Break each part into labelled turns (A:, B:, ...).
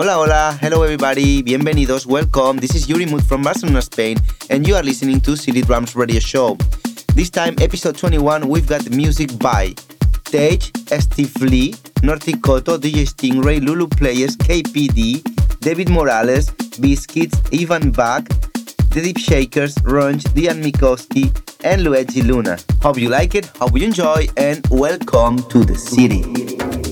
A: Hola, hola, hello everybody, bienvenidos, welcome. This is Uri Mood from Barcelona, Spain, and you are listening to City Drums Radio Show. This time, episode 21, we've got music by Tage, Steve Lee, Norticoto, DJ Stingray, Lulu Players, KPD, David Morales, Biscits, Ivan Bach, The Deep Shakers, Runge, Dian Mikowski, and Luigi Luna. Hope you like it, hope you enjoy, and welcome to the city.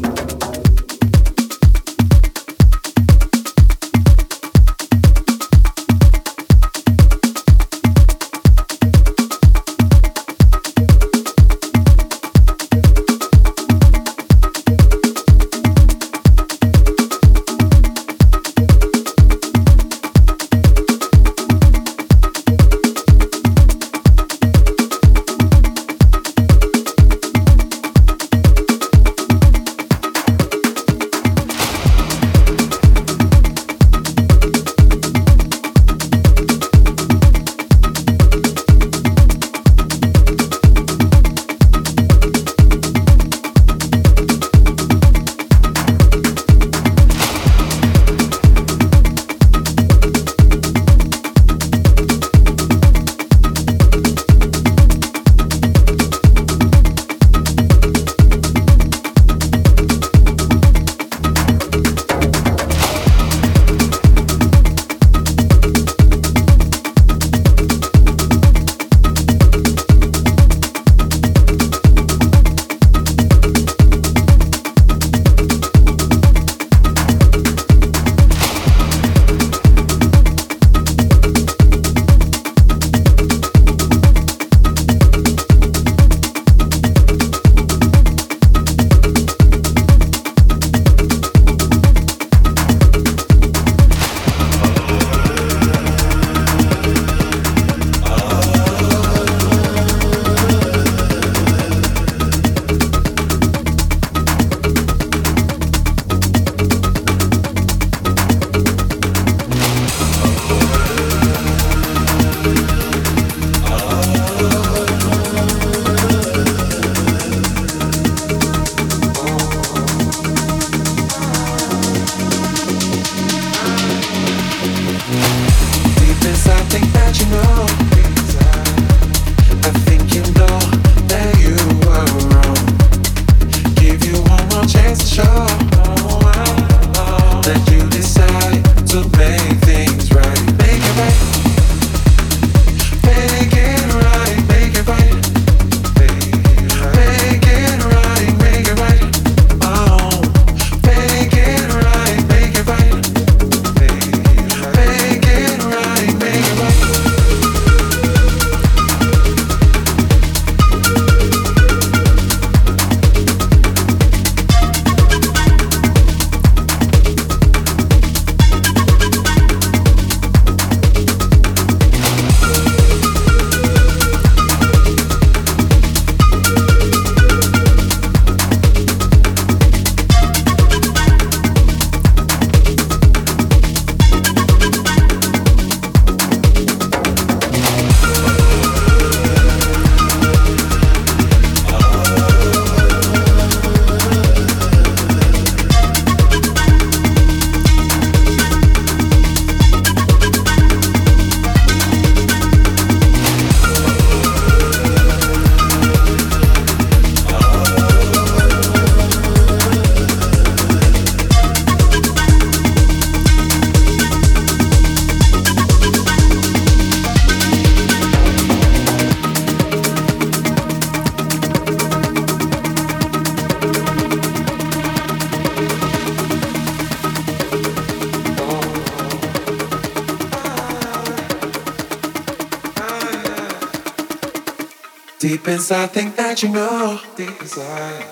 B: Cause I think that you know desire.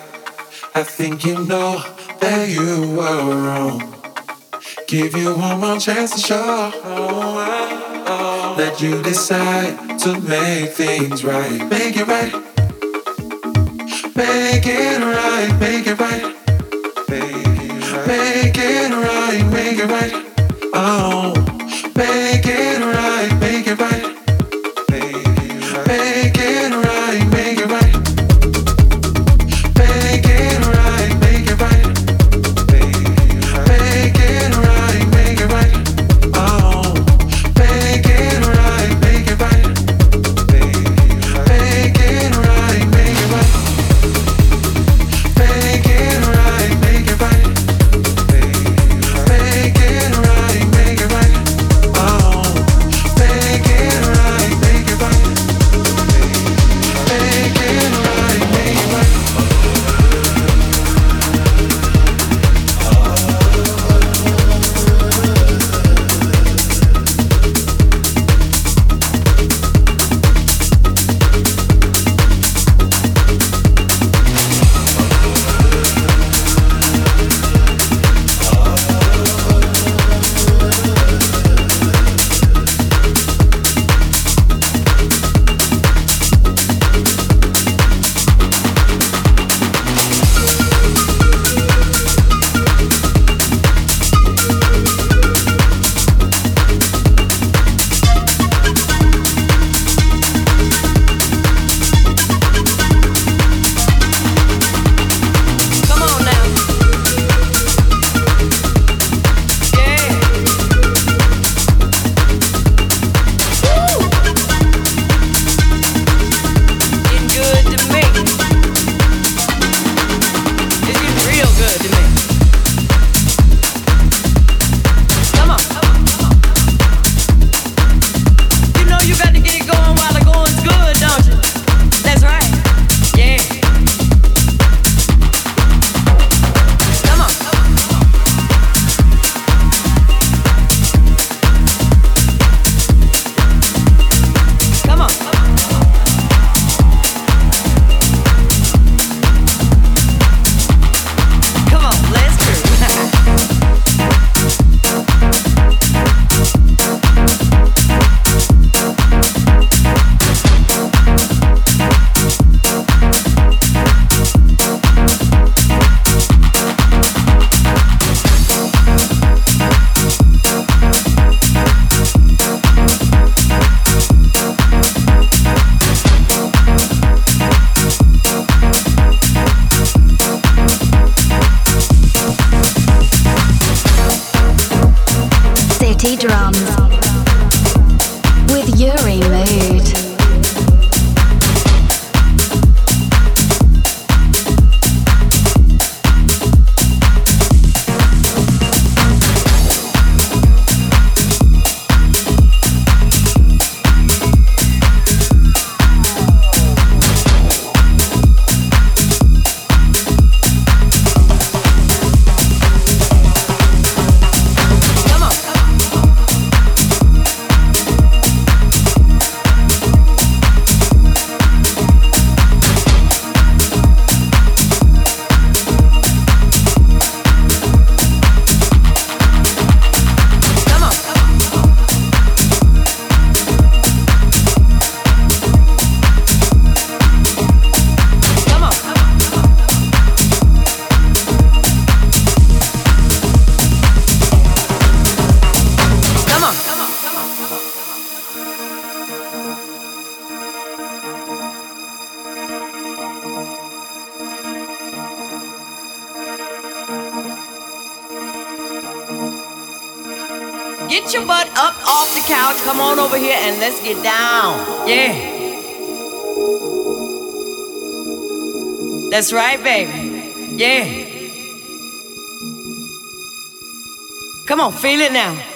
C: I think you know that you were wrong. Give you one more chance to show oh, that you decide to make things right. Make it right. Make it right.
D: That's right, baby. Yeah. Come on, feel it now.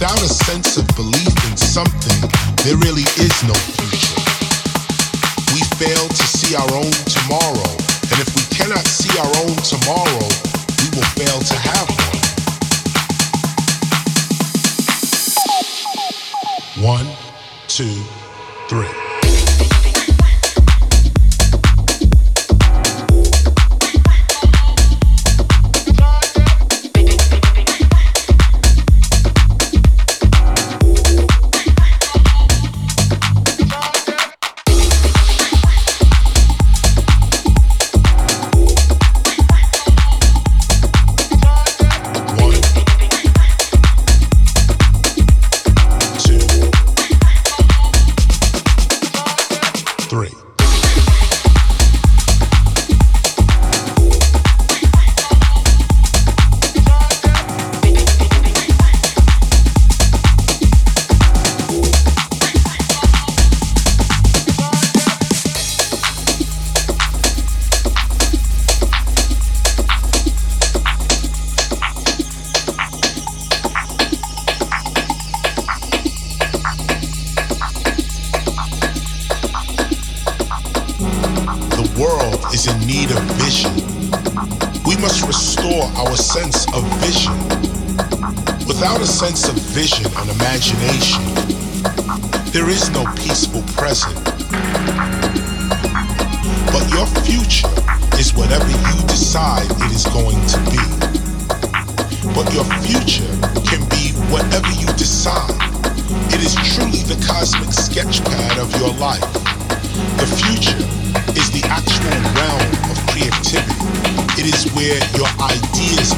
D: Without a sense of belief in something, there
E: really is
B: no future. We fail to see our own tomorrow, and if we cannot see our own tomorrow, we will fail to have one. One, two, three. sketchpad of your life. The future is the actual realm of creativity. It is where your ideas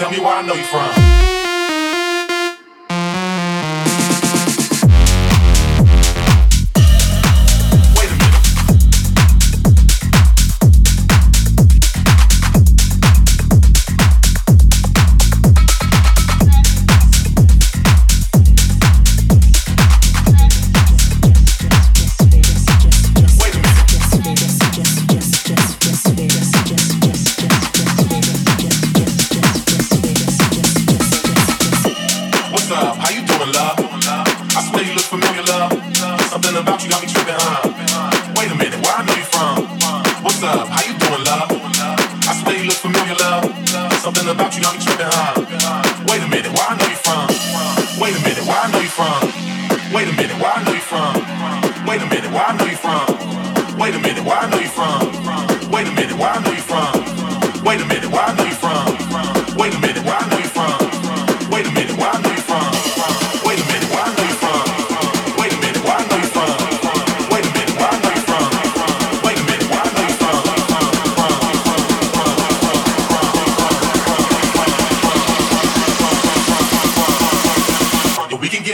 B: Tell me why I know you from.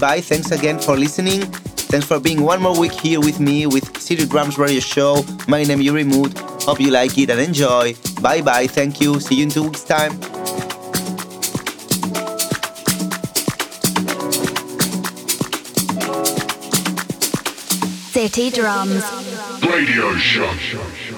A: Goodbye. Thanks again for listening. Thanks for being one more week here with me with City Drums Radio Show. My name is Uri Mood. Hope you like it and enjoy. Bye bye. Thank you. See you in two weeks' time.
F: City Drums.
G: Radio Show.